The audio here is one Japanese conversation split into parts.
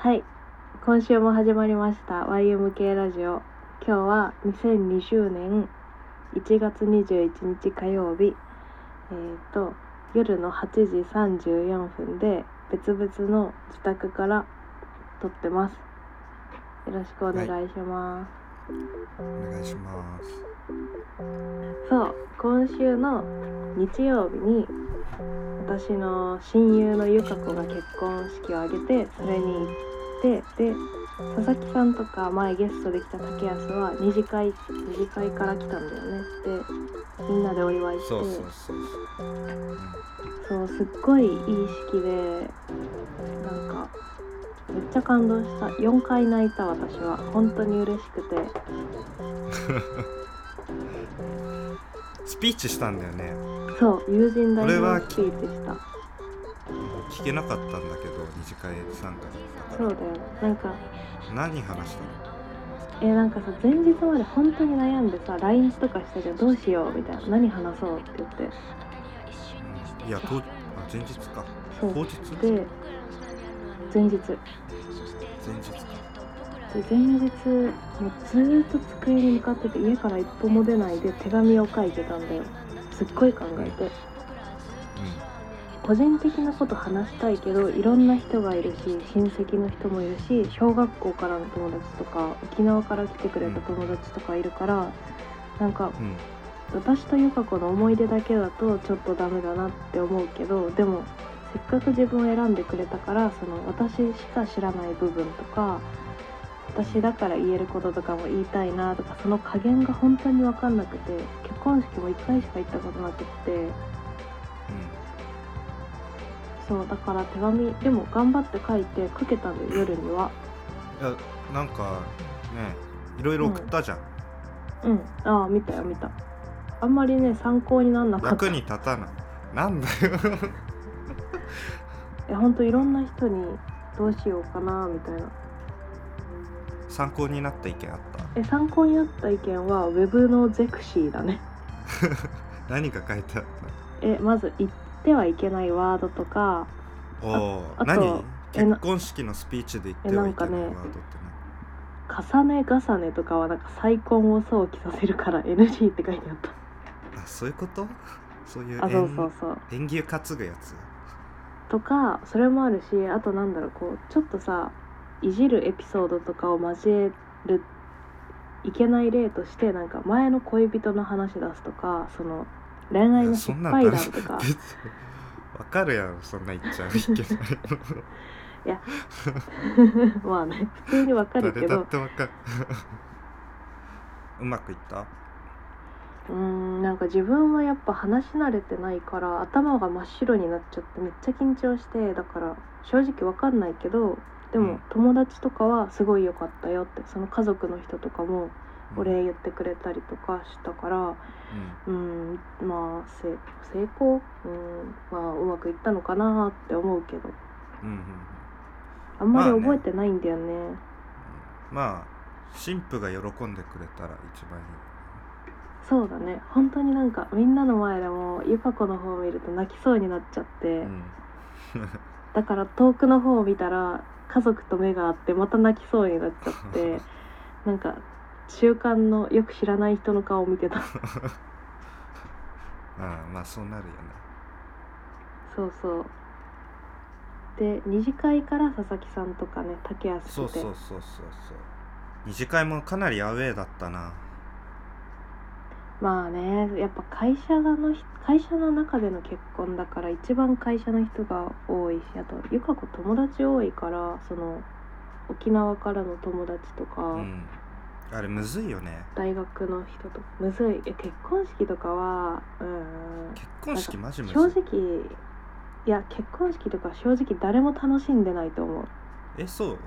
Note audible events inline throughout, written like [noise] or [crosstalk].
はい。今週も始まりました。YMK ラジオ。今日は2020年1月21日火曜日えー、と夜の8時34分で別々の自宅から撮ってます。よろしくお願いします、お願いします。そう。今週の日曜日に私の親友のゆか子が結婚式を挙げてそれに行ってで佐々木さんとか前ゲストで来た竹安は二次会二次会から来たんだよね。でみんなでお祝いして。そうすっごいいい式でなんかめっちゃ感動した。4回泣いた私は。本当に嬉しくて。[laughs] スピーチしたんだよね。そう友人代表スピーチした聞けなかったんだけど、二次会参加。そうだよ。なんか。何話したの？えなんかさ前日まで本当に悩んでさ LINE とかしたけどどうしようみたいな。何話そうって言って。うん。いや、当あ前日か。そう。当日？で前日。で前日か。前日もうずーっと机に向かってて家から一歩も出ないで手紙を書いてたんだよ。すっごい考えて個人的なこと話したいけどいろんな人がいるし親戚の人もいるし小学校からの友達とか沖縄から来てくれた友達とかいるからなんかうん。うん。私と由香子の思い出だけだとちょっとダメだなって思うけどでもせっかく自分を選んでくれたからその私しか知らない部分とか私だから言えることとかも言いたいなとかその加減が本当に分かんなくて結婚式も1回しか行ったことなくってそうだから手紙でも頑張って書いてかけたのよ夜には。うん。いや、なんか、ね、いろいろ送ったじゃん。うん。ああ見たよ見た。あんまりね参考になんなかった。役に立たない。なんだよ。[laughs] え本当いろんな人にどうしようかなみたいな。参考になった意見あっえ参考になった意見はウェブのゼクシーだね。た [laughs] 何が書いてあっえまず言ってはいけないワードとかたおおあと結婚式のスピーチで言ってはいけないワードって重ね重ねとかはなんか再婚を想起させるから NG って書いてあっ何 [laughs] あそういうこと？そういうたあそうそうそう。縁起を担ぐやつ？とかそれもあるしあとなんだろうこうちょっとさいじるエピソードとかを交えるいけない例としてなんか前の恋人の話出すとかその恋愛の失敗談とか。わかるやろそんな言っちゃ [laughs] いけないまあね普通にわかるけど。うまくいった？うーんなんか自分はやっぱ話し慣れてないから頭が真っ白になっちゃってめっちゃ緊張してだから正直わかんないけどでもうん。友達とかはすごい良かったよってその家族の人とかもお礼言ってくれたりとかしたからうん。まあせ成功？うんまあうまくいったのかなって思うけど。うんうんうん。あんまりまあね覚えてないんだよね,、まあ新婦が喜んでくれたら一番いいそうだね。本当になんかみんなの前でもゆか子の方を見ると泣きそうになっちゃって、うん。[laughs] だから遠くの方を見たら家族と目が合ってまた泣きそうになっちゃって。[laughs] なんか習慣のよく知らない人の顔を見てた。[laughs] ああまあそうなるよね。そうそう。で二次会から佐々木さんとかね竹安そうそうそうそうそう。二次会もかなりアウェーだったな。まあねやっぱ会社がのひ会社の中での結婚だから一番会社の人が多いしあとゆか子友達多いからその沖縄からの友達とか、うんあれむずいよね。大学の人とむずい。え結婚式とかはうん。結婚式マジむずい。正直いや結婚式とか正直誰も楽しんでないと思う。えそう？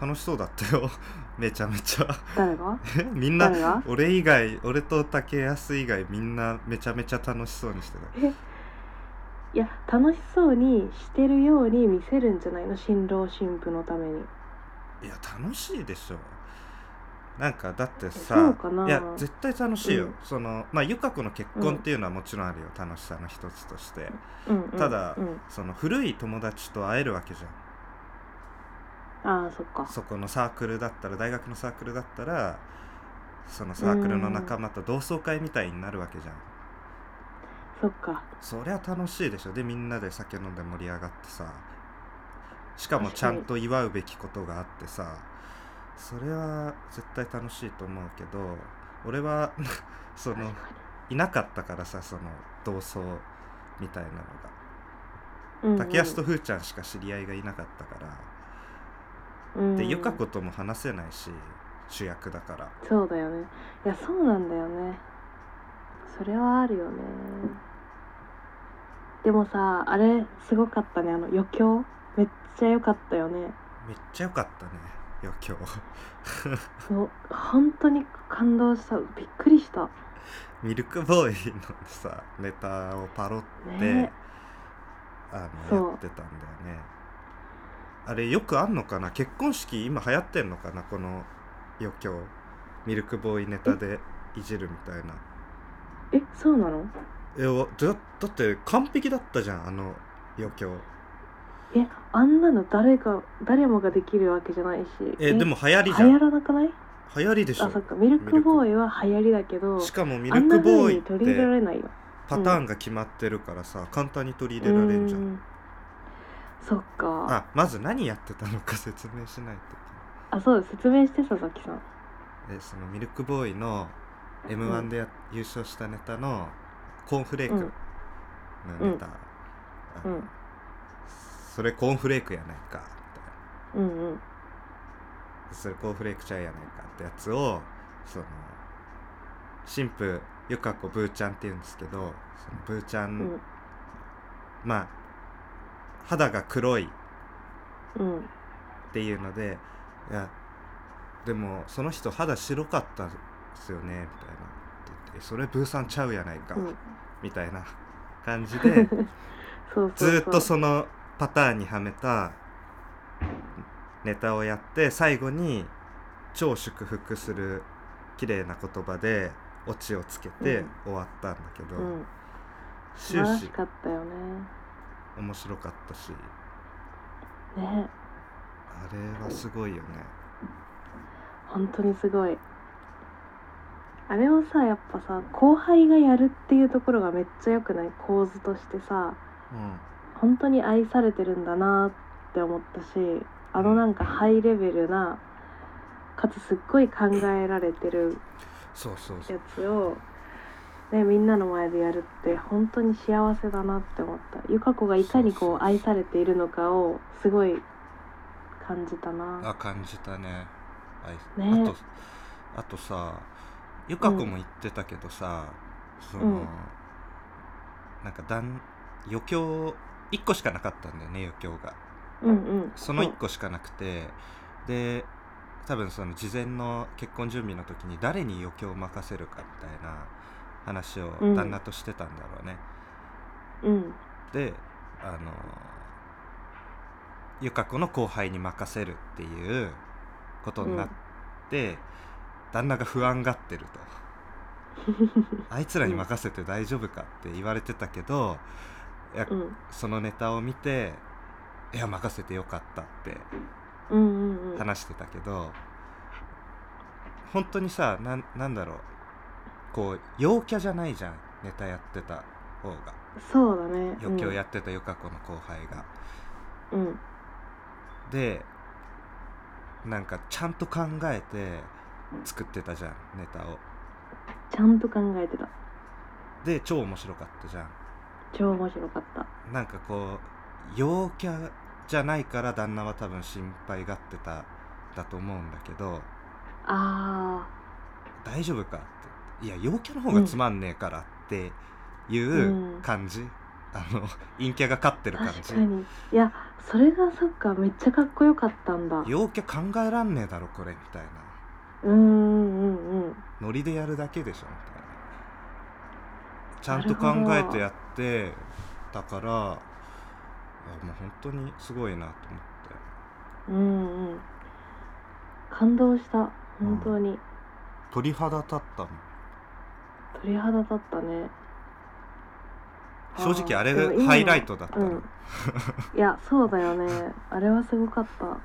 楽しそうだったよ。[laughs] めちゃめちゃ。誰が？えみんな誰が？俺以外俺と竹安以外みんなめちゃめちゃ楽しそうにしてた。いや楽しそうにしてるように見せるんじゃないの？新郎新婦のために。いや楽しいでしょなんかだってそさいや絶対楽しいよ、うん。そのまあ由香子の結婚っていうのはもちろんあるよ、楽しさの一つとして。うん。うんただうん。その古い友達と会えるわけじああそっか。そこのサークルだったら大学のサークルだったらそのサークルの仲間と同窓会みたいになるわけじゃん。そっか。そりゃ楽しいでしょ。でみんなで酒飲んで盛り上がってさ。しかもちゃんと祝うべきことがあってさそれは絶対楽しいと思うけど俺は [laughs] そのいなかったからさその同窓みたいなのが。に、うんうん、竹安とふーちゃんしか知り合いがいなかったから。うん。でゆか子とも話せないし主役だから。そうだよね。いやそうなんだよね。それはあるよね。でもさあれすごかったね。あの余興。めっちゃ良かったよね。めっちゃ良かったね余興。そう本当に感動した。びっくりした。ミルクボーイのさネタをパロって、ね。あのやってたんだよね。あれよくあんのかな？結婚式今流行ってんのかな？この余興。ミルクボーイネタでいじるみたいな。えそうなの？えわだだって完璧だったじゃんあの余興えあんなの誰か誰もができるわけじゃないし。えでも流行りじゃ流行んらなくない？流行りでしょ。あそっか。ミルクボーイは流行りだけどしかもミルクボーイっ風に取り入れらてれないよ。パターンが決まってるからさ簡単に取り入れられんじゃうん。そっか。あまず何やってたのか説明しないといけない。あそう説明して佐々木さん。えそのミルクボーイの m 1でや、優勝したネタのコーンフレークのネタ、うんそれコーンフレークやないか。みたいうんうん。なそれコーンフレークちゃうやないかってやつをその新婦ゆか子ブーちゃんって言うんですけどそのブーちゃん、うん。まあ肌が黒いうん。っていうのでいやでもその人肌白かったですよねみたいなって言ってそれブーさんちゃうやないか、うん。みたいな感じで [laughs] ずーっとそのパターンにはめたネタをやって最後に超祝福する綺麗な言葉でオチをつけてうん。終わったんだけど、うん。素終始かったよね。面白かったし。ね。あれはすごいよね。本当にすごい。あれをさやっぱさ後輩がやるっていうところがめっちゃ良くない？構図としてさ。うん本当に愛されてるんだなって思ったしあのなんかハイレベルなかつすっごい考えられてるそうそうそう。やつを、ね、みんなの前でやるって本当に幸せだなって思った。ゆか子がいかにこう愛されているのかをすごい感じたな。あ感じたね。あいね。あとあとさゆか子も言ってたけどさ、その、うんなんかだん余興1個しかなかったんだよね余興が。うんうん。その1個しかなくてで多分その事前の結婚準備の時に誰に余興を任せるかみたいな話をうん。旦那としてたんだろうね、そううん。であのゆか子の後輩に任せるっていうことになって、旦那が不安がってると [laughs] あいつらに任せて大丈夫か？って言われてたけど、いやうん。そのネタを見ていや任せてよかったってうんうんうん。話してたけど、本当にさなんなんだろう。こう陽キャじゃないじゃんネタやってた方が。そうだね。余興やってたゆか子の後輩が。うん、うん。でなんかちゃんと考えて作ってたじゃんネタを。ちゃんと考えてた。で超面白かったじゃん超面白かった。なんかこう陽キャじゃないから旦那は多分心配がってただと思うんだけどあ大丈夫かっていや陽キャの方がつまんねえからっていううん。感じ、あの陰キャが勝ってーる感じ。確かに。いやそれがそっかめっちゃかっこよかったんだ。陽キャ考えらんねえだろこれみたいな。うんうんうん。ノリでやるだけでしょみたいなちゃんと考えてやってたからもう本当にすごいなと思って。うんうん。感動した。本当に、鳥肌立ったもん。鳥肌立ったね。正直あれーでも今のハイライトだったの、うん。いやそうだよね。あれはすごかった。うん。も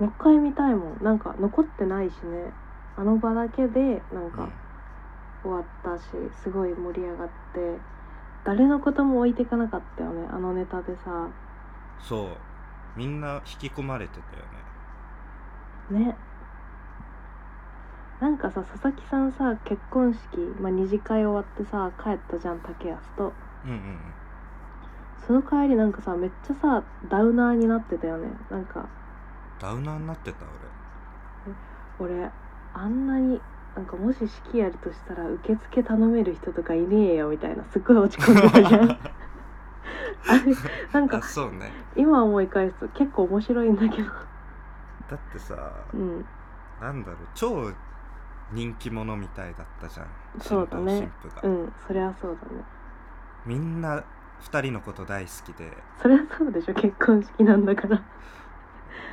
う一回見たいもん。なんか残ってないしね。あの場だけでなんか終わったしすごい盛り上がって誰のことも置いていかなかったよねあのネタでさ。そう。みんな引き込まれてたよね。ね。なんかさ佐々木さんさ結婚式、まあ、二次会終わってさ帰ったじゃん竹安と。うんうんうん。その帰りなんかさめっちゃさダウナーになってたよね。なんか。ダウナーになってた俺。あんなになんかもし式やるとしたら受付頼める人とかいねえよみたいなすっごい落ち込んでたじゃん。[laughs] あれなんかそうね。今思い返すと結構面白いんだけど。だってさうん。なんだろう超人気者みたいだったじゃん。そうだね。新婦が、うんそりゃそうだね。みんな2人のこと大好きで。そりゃそうでしょ結婚式なんだから。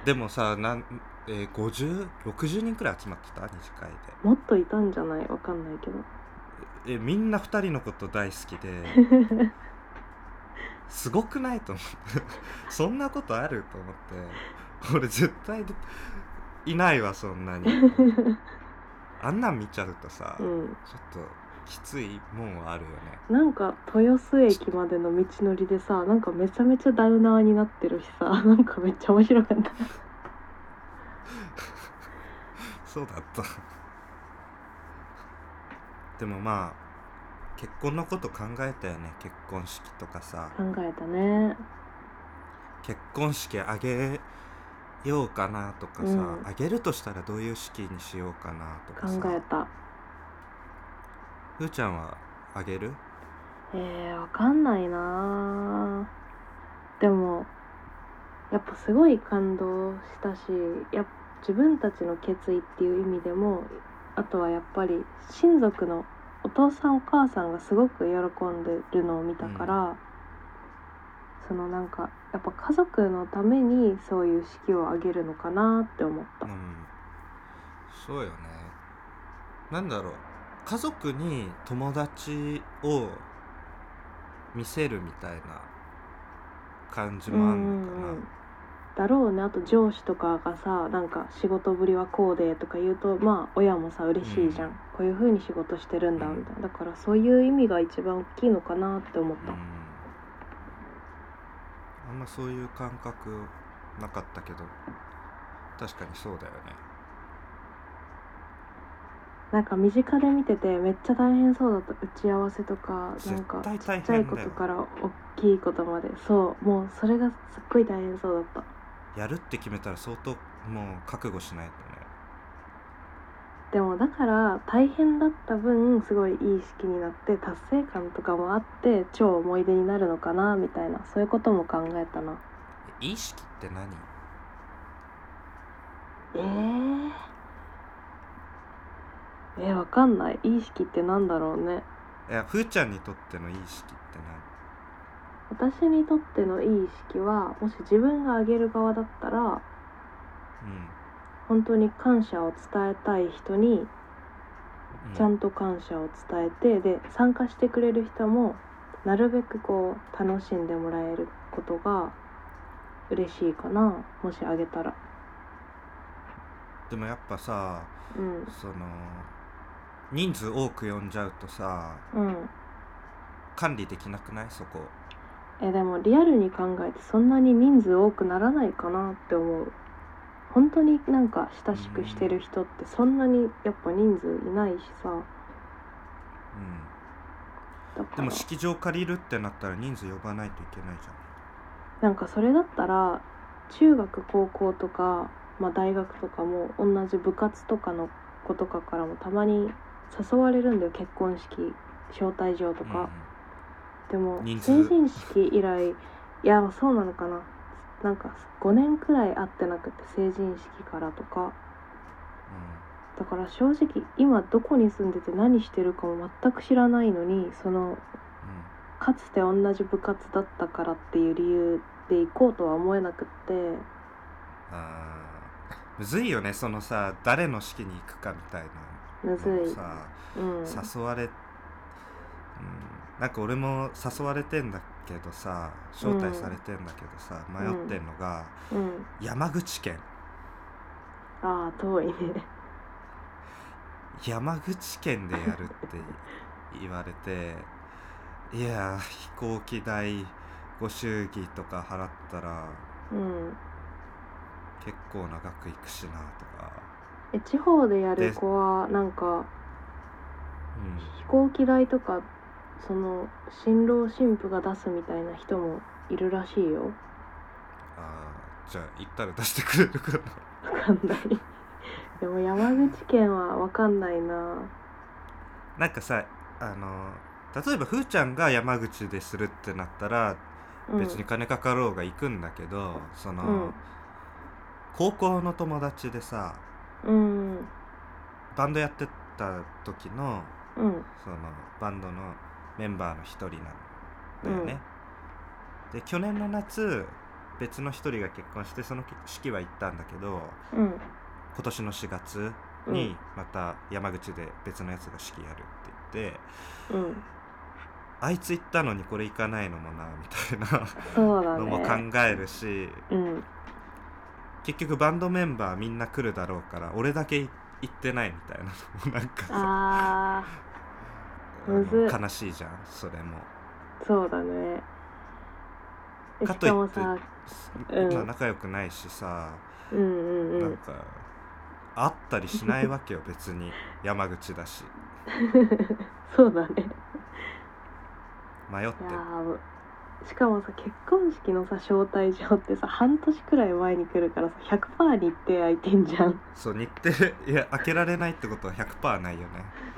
でもさなん、えー、5060人くらい集まってた？二次会で。もっといたんじゃない？わかんないけど。えみんな2人のこと大好きで。[laughs] すごくないと思ってそんなことあると思って。俺絶対でいないわそんなに。あんなん見ちゃうとさ、うん。ちょっときついもんはあるよね。なんか豊洲駅までの道のりでさなんかめちゃめちゃダウナーになってるしさなんかめっちゃ面白かったそうだった。でもまあ結婚のこと考えたよね。結婚式とかさ。考えたね。結婚式あげようかなとかさ、うん。あげるとしたらどういう式にしようかなとか考さえた。ふーちゃんはあげる？えー、わかんないな。でもやっぱすごい感動したしやっ自分たちの決意っていう意味でもあとはやっぱり親族のお父さんお母さんがすごく喜んでるのを見たから、そのなんかやっぱ家族のためにそういう式を挙げるのかなって思った。うん。そうよね。なんだろう。家族に友達を見せるみたいな感じもあんのかな、だろうねあと上司とかがさなんか仕事ぶりはこうでとか言うとまあ親もさ嬉しいじゃん、うん。こういう風に仕事してるんだうんみたいな。だからそういう意味が一番大きいのかなって思った、うん。あんまそういう感覚なかったけど確かにそうだよね。なんか身近で見ててめっちゃ大変そうだった。打ち合わせとかなんかちっちゃいことから大きいことまで。そうもうそれがすっごい大変そうだったやるって決めたら相当もう覚悟しないとね。でもだから大変だった分すごいいい式になって達成感とかもあって超思い出になるのかなみたいなそういうことも考えたな。いい式って何？えー、えー、わかんない。いい式ってなんだろうね。いやふーちゃんにとってのいい式って私にとってのいい式はもし自分があげる側だったら何本当に感謝を伝えたい人にうん。ちゃんと感謝を伝えて、で参加してくれる人もなるべくこう楽しんでもらえることが嬉しいかなもしあげたら。でもやっぱさうん。その人数多く呼んじゃうとさうん。管理できなくない？そこえでもリアルに考えてそんなに人数多くならないかなって思う。本当になんか親しくしてる人ってそんなにやっぱ人数いないしさ。うん。でも式場借りるってなったら人数呼ばないといけないじなんかそれだったら中学高校とか、まあ、大学とかも同じ部活とかの子とかからもたまに誘われるんだよ。結婚式招待状とゃん、か、でも成人式以来いやそうなのかな。なんか5年くらい会ってなくて成人式からとか。だから正直今どこに住んでて何してるかも全く知らないのにそのうん。うんかつて同じ部活だったからっていう理由で行こうとは思えなくって。あー。むずいよねそのさ誰の式に行くかみたいなむずい。うん。誘われ、うん、なんか俺も誘われてんだけどさ招待されてんだけどさ、迷ってんのがうん。山口県。ああ遠いね。山口県でやるって [laughs] 言われていや飛行機代ご祝儀とか払ったらうん。結構な額いくしなとか、え地方でやるで子はなんかうん、飛行機代とかその新郎新婦が出すみたいな人もいるらしいよ。あーじゃあ行ったら出してくれるかな。わかんない。[laughs] でも山口県はわかんないな。なんかさあの例えばふーちゃんが山口でするってなったらうん。別に金かかろうが行くんだけど、その、うん。高校の友達でさうん。バンドやってた時のうん。そのバンドのメンバーの一人なんだよね、で去年の夏別の一人が結婚してその式は行ったんだけどうん。今年の4月にまた山口で別のやつが式やるって言って、うん。あいつ行ったのにこれ行かないのもなみたいなそうだのも考ねえるし、うん。結局バンドメンバーみんな来るだろうから俺だけ行ってないみたいなのもなんかさむず。い悲しいじゃんそれも。ーそうだね。かといってうん。まあ仲良くないしさ、うんうんうん。なんか会ったりしないわけよ [laughs] 別に。山口だし。[laughs] そうだね。迷ってしかもさ結婚式のさ招待状ってさ半年くらい前に来るからさ100%日程空いてんじゃん。そう日程いや開けられないってことは100%ないよね。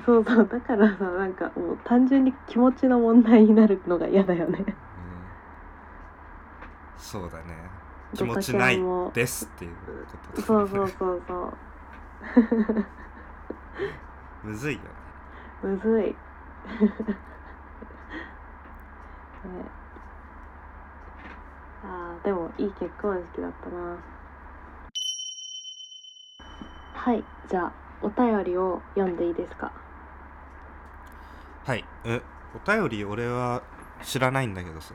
そうそうだからさなんかもう単純に気持ちの問題になるのが嫌だよね。うん。そうだね。気持ちないもですっていうことだそうそうそうそう。[laughs] むずいよね。むずい。[laughs] ねあーでもいい結婚式だったな。はいじゃあお便りを読んでいいですか？はいえお便り俺は知らないんだけどそ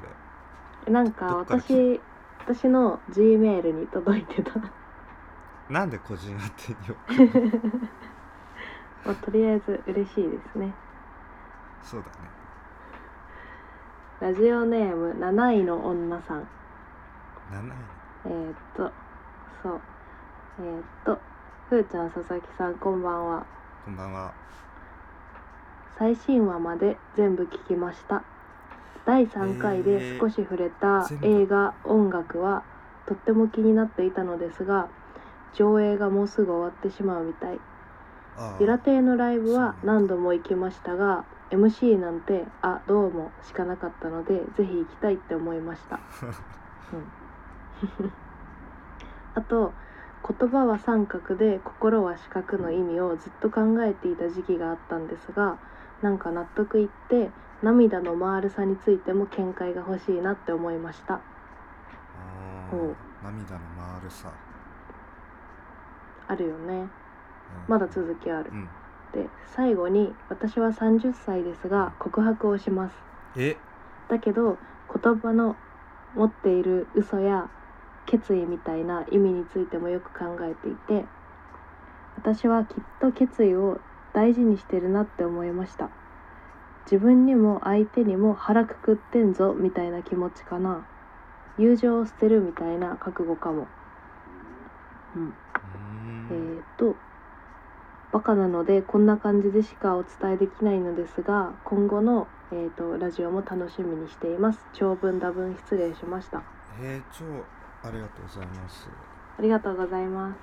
れ。なんか私私の G メールに届いてた。[laughs] なんで個人宛てに [laughs] まあ、とりあえず嬉しいですね。そうだね。ラジオネーム7位の女さん7位えー、っとそう。えー、っとふーちゃん佐々木さんこんばんは。こんばんは。最新話まで全部聞きました。第3回で少し触れた映画音楽はとっても気になっていたのですが上映がもうすぐ終わってしまうみたい。あゆら亭のライブは何度も行きましたが MC なんてあどうもしかなかったのでぜひ行きたいって思いました、[laughs] うん、[laughs] あと言葉は三角で心は四角の意味をずっと考えていた時期があったんですがなんか納得いって涙の丸さについても見解が欲しいなって思いました。あーおう。涙の丸さ、あるよね。うん。まだ続きある。うん。で最後に私は30歳ですが告白をします。え？だけど言葉の持っている嘘や決意みたいな意味についてもよく考えていて私はきっと決意を大事にしてるなって思いました。自分にも相手にも腹くくってんぞみたいな気持ちかな。友情を捨てるみたいな覚悟かも。うん。うえーんー、とバカなのでこんな感じでしかお伝えできないのですが今後の、えー、とラジオも楽しみにしています。長文多文失礼しました。えー、超ありがとうございます。ありがとうございます。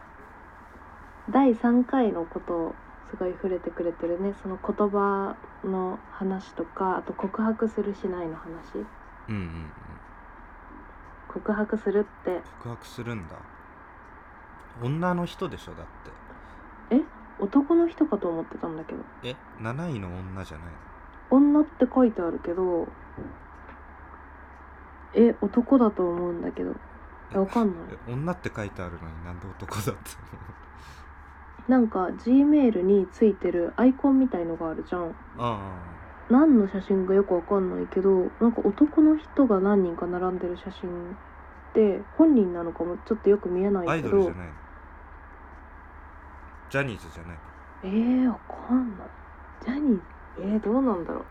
第3回のことをすごい触れてくれてるね。その言葉の話とかあと告白するしないの話。うんうんうん。告白するって。告白するんだ。女の人でしょだっえ？男の人かと思ってたんだけど。てえ？7位の女じゃない。の女って書いてあるけどえ？男だと思うんだけど。えわかんない。え女って書いてあるのになんで男だってなんか G メールについてるアイコンみたいのがあるじゃん。あ何の写真かよくわかんないけどなんか男の人が何人か並んでる写真って本人なのかもちょっとよく見えなあアイいけど。ドルじゃない。のジャニーズじゃない。えー、わかんない。ジャニーズえー、どうなんだろう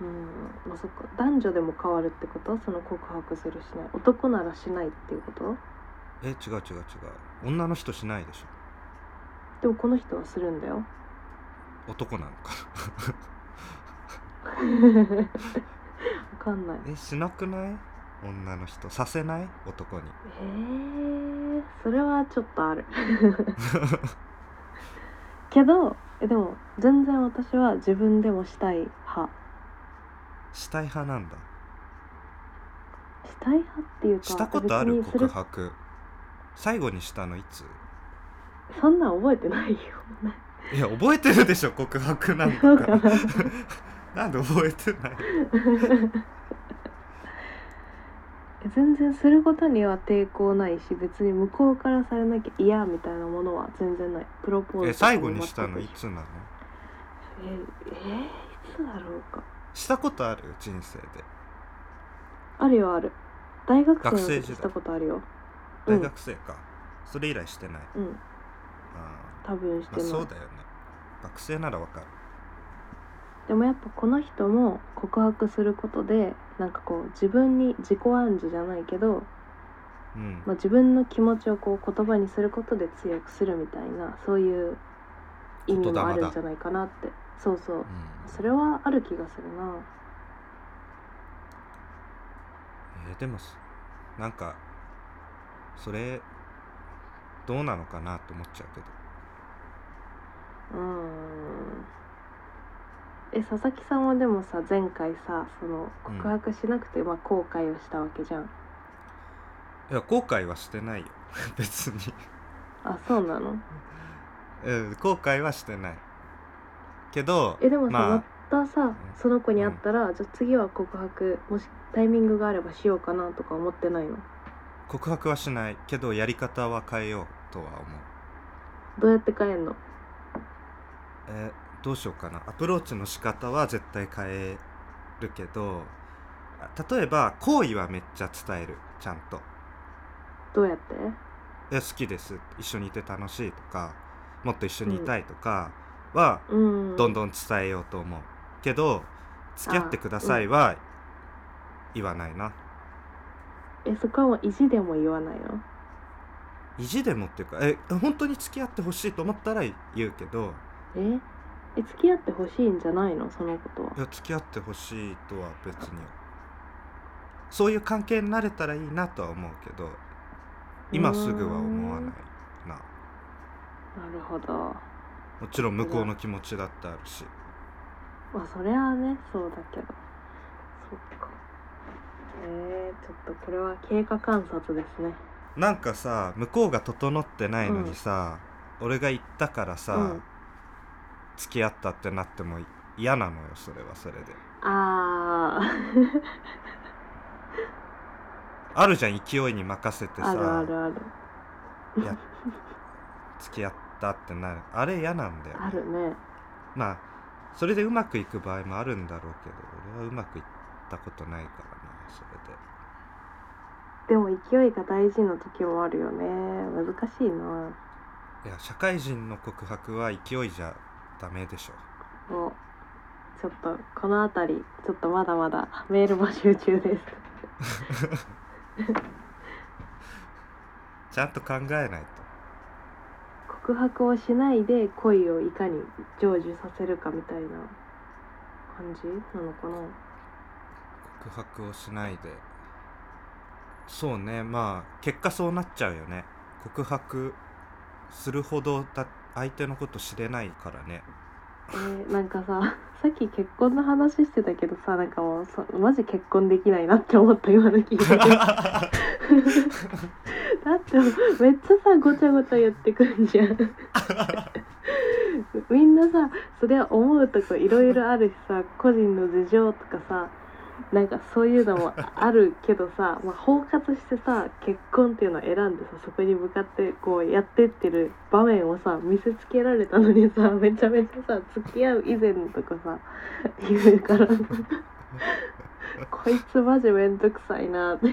うんまあそっか。男女でも変わるってこと？その告白するしない。男ならしないっていうこと？え違う違う違う。女の人しないでしょ。でもこの人はするんだよ。男なのか。わかんない。えしなくない？女の人。させない？男に。えー、それはちょっとある。けどえでも全然私は自分でもしたい派したい派なんだ。したい派っていうかしたことある告白？最後にしたのいつ？そんなん覚えてないよ。[laughs] いや覚えてるでしょ告白なんそうかかな。[laughs] なんで覚えてない？え [laughs] 全然することには抵抗ないし別に向こうからされなきゃ嫌みたいなものは全然ない。プロポーズえとかも最後にしたのいつなの？ええーいつだろうかしたことある？人生で。あるよある。大学生の時したことあるよ。大学生か、それ以来してない。うん、うん、あ多分してー、まあ、ない、そうだよね。学生ならわかる。でもやっぱこの人も告白することでなんかこう自分に自己暗示じゃないけど、うん、まあ、自分の気持ちをこう言葉にすることで強くするみたいなそういう意味もあるんじゃないかなってそうそう。うん。それはある気がするな。えーでもすなんかそれどうなのかなって思っちゃうけど。うーん。え佐々木さんはでもさ前回さその告白しなくて、まあ、後悔をしたわけじゃん。いや後悔はしてないよ。[laughs] 別に、あそうなの？うん、後悔はしてないけどえでもさ、またさその子に会ったら、じゃあ次は告白もしタイミングがあればしようかなとか思ってないの？告白はしないけどやり方は変えようとは思う。どうやって変えんの？えーどうしようかな。アプローチの仕方は絶対変えるけどあ例えば好意はめっちゃ伝えるちゃんと。どうやって「え好きです。一緒にいて楽しい」とか「もっと一緒にいたい」とかはうんどんどん伝えようと思う。けど「付き合ってください」は言わないな。えそこはもう意地でも言わないの？意地でもっていうかえ本当に付き合ってほしいと思ったら言うけどえ？え付き合ってほしいんじゃないの？そのことは。いや付き合ってほしいとは別に。そういう関係になれたらいいなとは思うけど今すぐは思わないな。なるほどもちろん向こうの気持ちだってあるし。まあそれはねそうだけど。そっか。えー、ちょっとこれは経過観察ですね。なんかさ向こうが整ってないのにさ、俺が言ったからさ、うん。付き合ったってなっても嫌なのよそれはそれで。あ [laughs] あるじゃん勢いに任せてさ。ーあるあるある。いや付き合ったってなる。あれ嫌なんだよ、あるね。まあそれでうまくいく場合もあるんだろうけど俺はうまくいったことないからなそれで。でも勢いが大事な時もあるよね。難しいな。いや社会人の告白は勢いじゃダメでしょ。もうちょっとこの辺りちょっとまだまだメール募集中です。[laughs] ちゃんと考えないと告白をしないで恋をいかに成就させるかみたいな感じなのかな。告白をしないで。そうねまあ結果そうなっちゃうよね。告白するほどだ相手のこと知れないからね。えーなんかささっき結婚の話してたけどさなんかもうそマジ結婚できないなって思った今の聞いてだってめっちゃさごちゃごちゃ言ってくんじゃん。[laughs] みんなさそれは思うとこいろいろあるしさ個人の事情とかさなんかそういうのもあるけどさ、[laughs] まあ、包括してさ結婚っていうのを選んでさそこに向かってこうやってってる場面をさ見せつけられたのにさめちゃめちゃさ付き合う以前のとかさ言うから。[laughs] こいつマジめんどくさいなって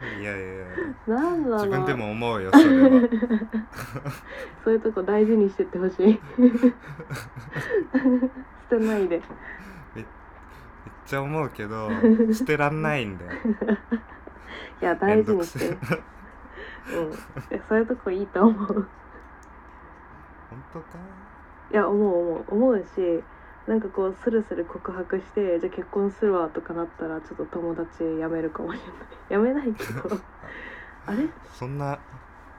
いやいやいや。なんだろう。自分でも思うよそれは。[laughs] そういうとこ大事にしてってほしい。[laughs] 捨てないで。めっちゃ思うけど [laughs] 捨てらんないんだよ。いや大事にして。うん。えそういうとこいいと思う。本当か？いや思う思う。思うしなんかこうスルスル告白してじゃあ結婚するわとかなったらちょっと友達辞めるかもしれない。[laughs] 辞めないけど。[laughs] あれ？そんな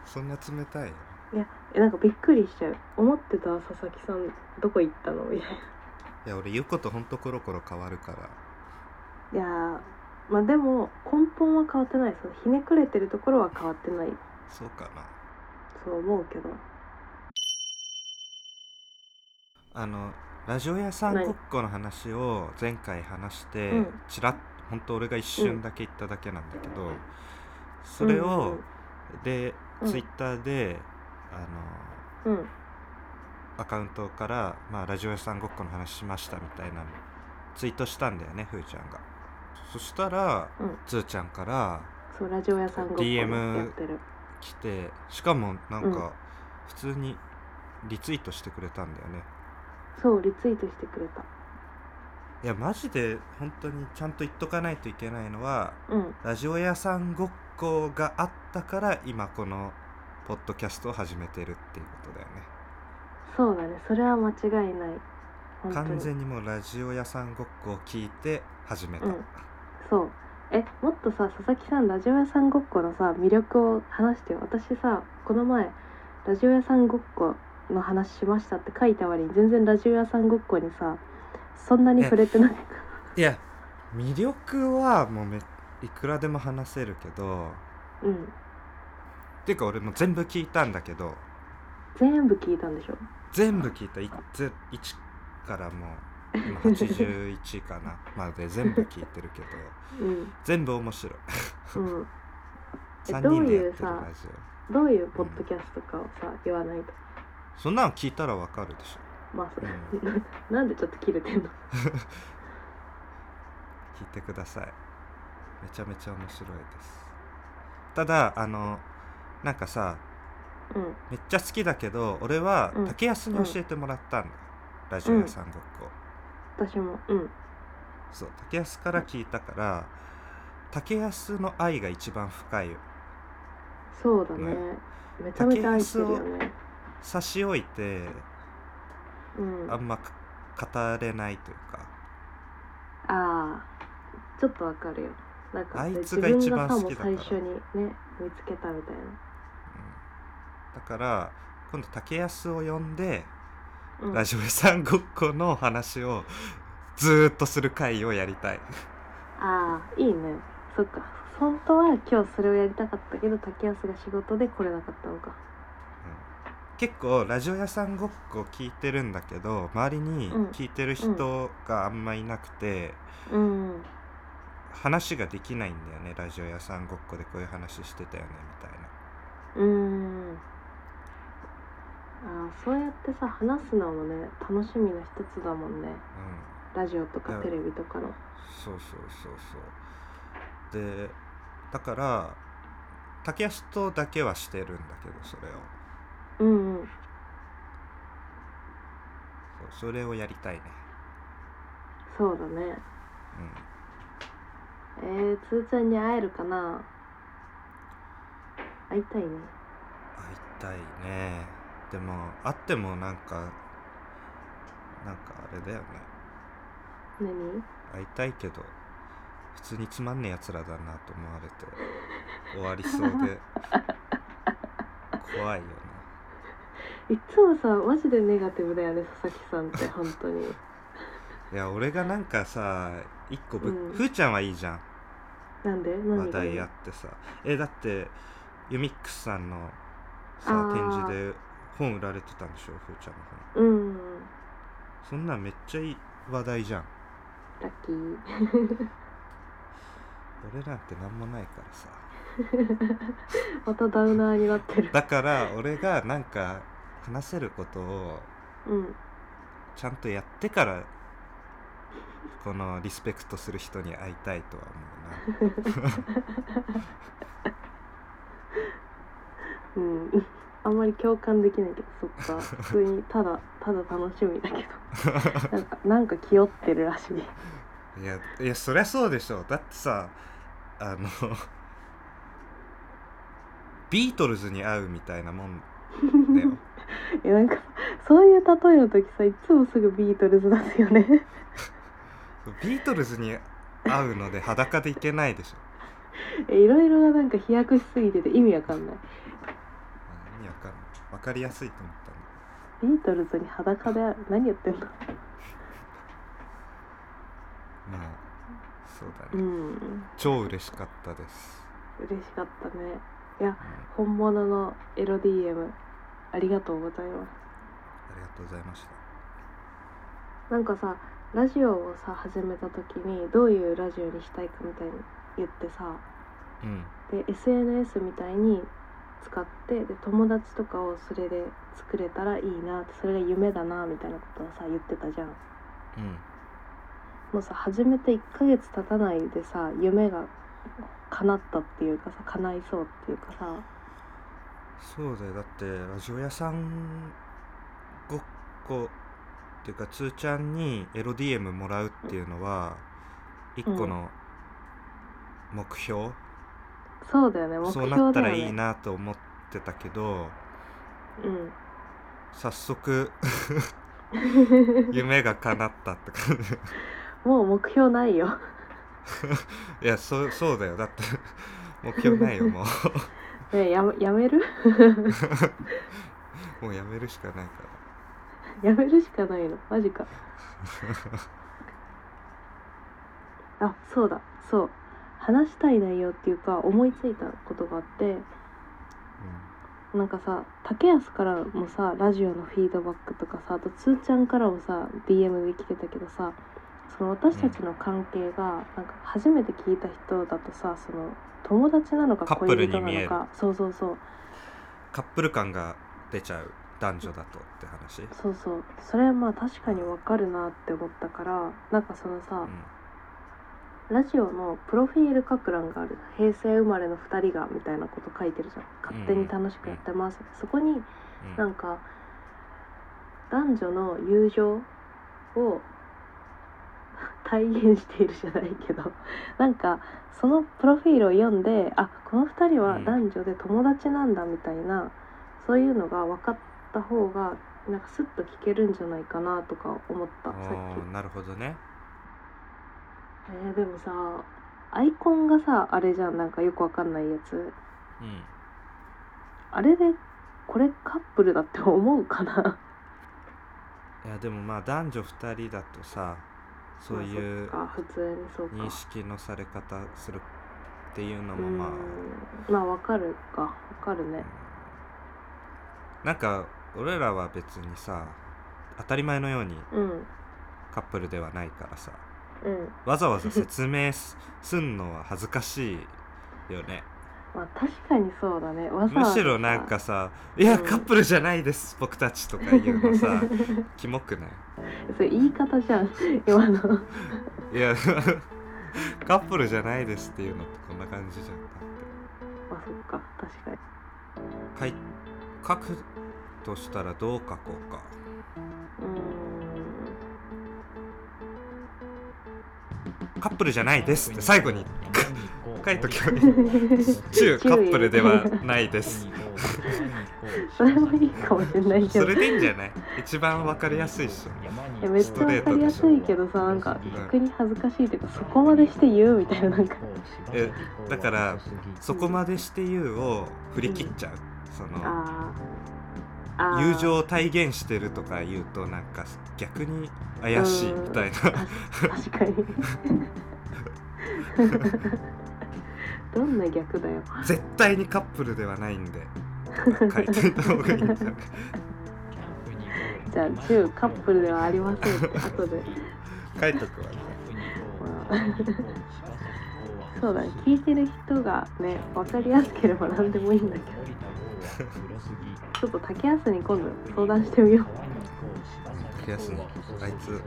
そんな冷たい？いやえなんかびっくりしちゃう。思ってた？佐々木さんどこ行ったの？みたいいや俺言うことほんとコロコロ変わるから。ないやーまあでも根本は変わってないそのひねくれてるところは変わってない。そうかな。そう思うけど。あのラジオ屋さんごっこの話を前回話して、うん。ちらっ本当俺が一瞬だけ言っただけなんだけど、それを、で、うん。ツイッターであのうん。うんアカウントから、まあ、ラジオ屋さんごっこの話しましたみたいなのツイートしたんだよねふーちゃんが。そしたら、うん。つーちゃんからそうラジオ屋さんごっこ DM 来てしかもなんうん。か普通にリツイートしてくれたんだよね、そうリツイートしてくれた。いやマジで本当にちゃんと言っとかないといけないのはうん。ラジオ屋さんごっこがあったから今このポッドキャストを始めてるっていうことだよね。そうだね。それは間違いない。完全にもうラジオ屋さんごっこを聞いて始めた、うん。そう。えもっとさ佐々木さんラジオ屋さんごっこのさ魅力を話してよ。私さこの前ラジオ屋さんごっこの話しましたって書いた割に全然ラジオ屋さんごっこにさそんなに触れてない [laughs] いや魅力はもうめいくらでも話せるけどうん。っていうか俺も全部聞いたんだけど全部聞いたんでしょ？全部聞いた。いぜ1からもう今81かな。[laughs] まで全部聞いてるけどうん。全部面白い。うん。え3どう人でやってるいうさラジオどういうポッドキャストかをさ言わないとそんなの聞いたらわかるでしょ。まあそれ、う [laughs] なんでちょっと切れてんの？[laughs] 聞いてください。めちゃめちゃ面白いです。ただあのなんかさうん。めっちゃ好きだけど俺はうん。竹安に教えてもらったんだ、ラジオ屋さんごっこ、私も。うん。そう竹安から聞いたから竹安の愛が一番深い。よそうだね。ねめちゃめちゃ愛してるよね差し置いてうん。あんまか語れないというか。ああちょっとわかるよ。なんかあいつ自が一番好きだから。最初にね見つけたみたいうん。だから今度竹安を呼んで、な、うん、ラジオ屋さんごっこの話をずーっとする回をやりたい。ああいいね。そっか。本当は今日それをやりたかったけど竹安が仕事で来れなかったのか結構ラジオ屋さんごっこ聞いてるんだけど周りにうん。聞いてる人があんまいなくて、うん。話ができないんだよねラジオ屋さんごっこでこういう話してたよねみたいな。うん。ああそうやってさ話すのもね楽しみの一つだもんね。うん。ラジオとかテレビとかの。そうそうそうそう。でだから竹安とだけはしてるんだけどそれをうんうん。そうそれをやりたいね。そうだね。うん。えー、つーちゃんに会えるかな？会いたいね。会いたいね。でも会ってもなんかなんかあれだよね。何？会いたいけど普通につまんねえやつらだなと思われて終わりそうで [laughs] 怖いよねいつもさマジでネガティブだよね佐々木さんって [laughs] 本当に。いや俺がなんかさ一個ぶ、うん。ふーちゃんはいいじゃん。なんで？何が話題やってさ。えだってユミックスさんのさ展示で本売られてたんでしょ？ふーちゃんの本。うん。そんなんめっちゃいい話題じゃん。ラッキー。[laughs] 俺なんて何もないからさ。[laughs] またダウナーになってる。だから俺がなんか話せることをうん。ちゃんとやってからこのリスペクトする人に会いたいとは思うな。[laughs] うん。あんまり共感できないけどそっか。普通にただただ楽しみだけど。[laughs] なんかなんか気負ってるらしい。いやいやそりゃそうでしょだってさあのビートルズに会うみたいなもんだよ。いやなんかそういう例えの時さいつもすぐビートルズ出すよね。ビートルズに会うので裸でいけないでしょ。え [laughs] いろいろがなんか飛躍しすぎてて意味わかんない。あ意味わかんない。わかりやすいと思ったビートルズに裸で何言ってんの？まあそうだうね、ん。超嬉しかったです、嬉しかったね。いや本物のエロ DM ありがとうございます。ありがとうございました。なんかさラジオをさ始めた時にどういうラジオにしたいかみたいに言ってさうん。で SNS みたいに使ってで友達とかをそれで作れたらいいなってそれが夢だなみたいなことをさ言ってたじゃん。うん。もうさ始めて1ヶ月経たないでさ夢が叶ったっていうかさ叶いそうっていうかさそうだよ。だってラジオ屋さんごっこっていうかつーちゃんにエロ DM もらうっていうのは一個の目標、そうだよね。目そう標だよねなったらいいなと思ってたけどうん。早速 [laughs] 夢が叶ったって感じ。もう目標ないよ。[laughs] いやそそうだよ。だって目標ないよもうねやめやめる？[laughs] もうやめるしかないか [laughs] やめるしかないの？マジか。[laughs] あそうだ。そう。話したい内容っていうか思いついたことがあって。ら、なんかさ竹安からもさラジオのフィードバックとかさあとつーちゃんからもさ DM で来てたけどさその私たちの関係がなんか初めて聞いた人だとさその友達なのか恋人なのか。そうそうそう。カップル感が出ちゃう男女だとって話？そうそう。それはまあ確かにわかるなって思ったからなんかそのさ、ラジオのプロフィール書く欄がある。平成生まれの2人がみたいなこと書いてるじゃん。勝手に楽しくやってます、そこにうんうん。なんか男女の友情を [laughs] 体現しているじゃないけど。[laughs] なんかそのプロフィールを読んであこの2人は男女で友達なんだみたいな、そういうのが分かった方がなんかスッと聞けるんじゃないかなとか思ったさっき。なるほどね。えーでもさアイコンがさあれじゃんなんかよくわかんないやつ。うん。あれでこれカップルだって思うかな？[laughs] いやでもまあ男女2人だとさそういう認識のされ方するっていうのうもまあ。んまあわかるか。わかるね。なんか俺らは別にさ当たり前のようにうん。カップルではないからさ。うん。わざわざ説明す [laughs] すんのは恥ずかしいよねまあ確かにそうだね。わざわざさ。むしろなんかさ「いやうん。カップルじゃないです僕たち」とか言うのさ [laughs] キモくない？それ言い方じゃん。[laughs] 今の。いや [laughs] カップルじゃないですっていうのってこんな感じじゃん。だってまあそっか。確かに。書い。書くとしたらどう書こうか。うーん。カップルじゃないですって最後に書いとけばいい中カップルではないです。それもいいかもしれないけど。それでいいんじゃない？一番わかりやすいっしょ。いやめっちゃわかりやすいけどさなんか逆に恥ずかしいっていうかそこまでして言うみたいななんか。えだからそこまでして言うを振り切っちゃう。そのあー。あー。友情を体現してるとか言うとなんか逆に怪しいみたいな。確かに [laughs] [laughs] [laughs] どんな逆だよ。絶対にカップルではないんで。書いていた方がいいんじゃない？じゃあ中カップルではありません。って後で、書いとくわ。まあ、そうだね。聞いてる人がね分かりやすければ何でもいいんだけど。ちょっと竹安に今度相談してみよう。竹安にあいつ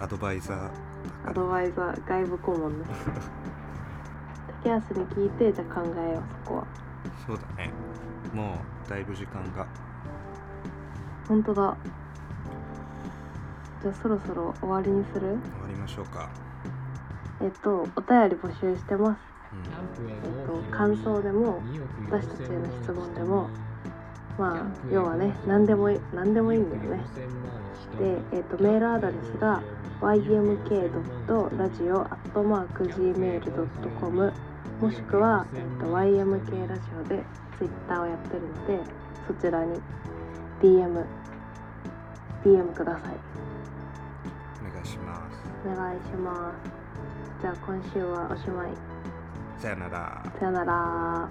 アドバイザーアドバイザー外部顧問ね [laughs] 竹安に聞いてじゃあ考えようそこは。そうだね。もうだいぶ時間が。本当だ。じゃあそろそろ終わりにする？終わりましょうか。えっとお便り募集してます。ええっと感想でも私たちへの質問でもまあ要はね何でもいい何でもいいんだよね。で、えっとメールアドレスが ymk.radio.gmail.com もしくは、えっと YMK ラジオで Twitter をやってるのでそちらに DM DM ください。お願いします。お願いします。じゃあ今週はおしまい。さよなら。さよなら